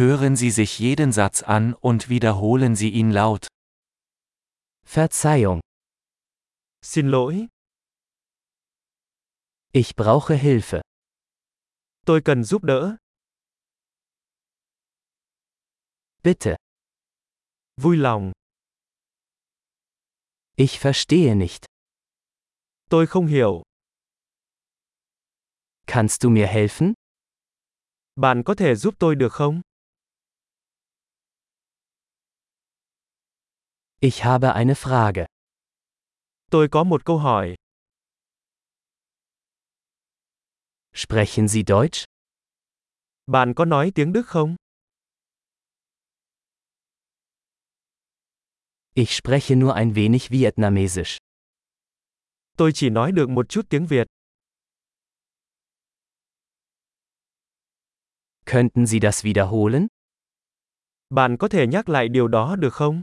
Hören Sie sich jeden Satz an und wiederholen Sie ihn laut. Verzeihung, Xin lỗi, ich brauche Hilfe. tôi cần giúp đỡ. Bitte, Vui lòng, ich verstehe nicht. tôi không hiểu. Kannst du mir helfen? Bạn có thể giúp tôi được không? Ich habe eine Frage. Tôi có một câu hỏi. Sprechen Sie Deutsch? Bạn có nói tiếng Đức không? Ich spreche nur ein wenig Vietnamesisch. Tôi chỉ nói được một chút tiếng Việt. Könnten Sie das wiederholen? Bạn có thể nhắc lại điều đó được không?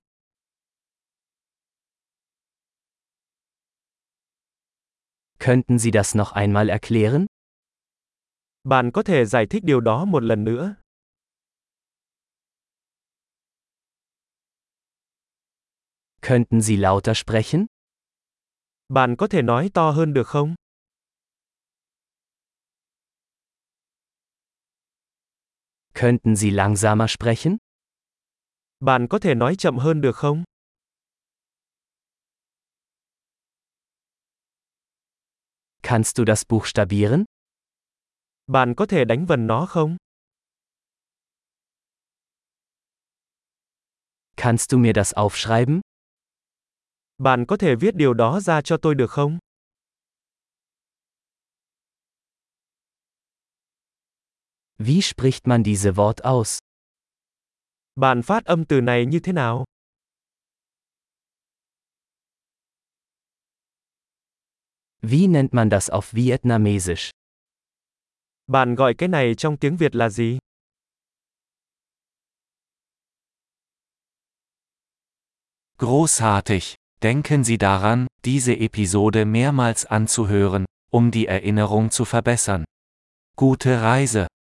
Könnten Sie das noch einmal erklären? Bạn có thể giải thích điều đó một lần nữa. Könnten Sie lauter sprechen? Bạn có thể nói to hơn được không? Könnten Sie langsamer sprechen? Bạn có thể nói chậm hơn được không? Kannst du das buchstabieren? Bạn có thể đánh vần nó không? Kannst du mir das aufschreiben? Bạn có thể viết điều đó ra cho tôi được không? Wie spricht man diese Wort aus? Bạn phát âm từ này như thế nào? Wie nennt man das auf Vietnamesisch? Bạn gọi cái này trong tiếng Việt là gì? Großartig! Denken Sie daran, diese Episode mehrmals anzuhören, um die Erinnerung zu verbessern. Gute Reise!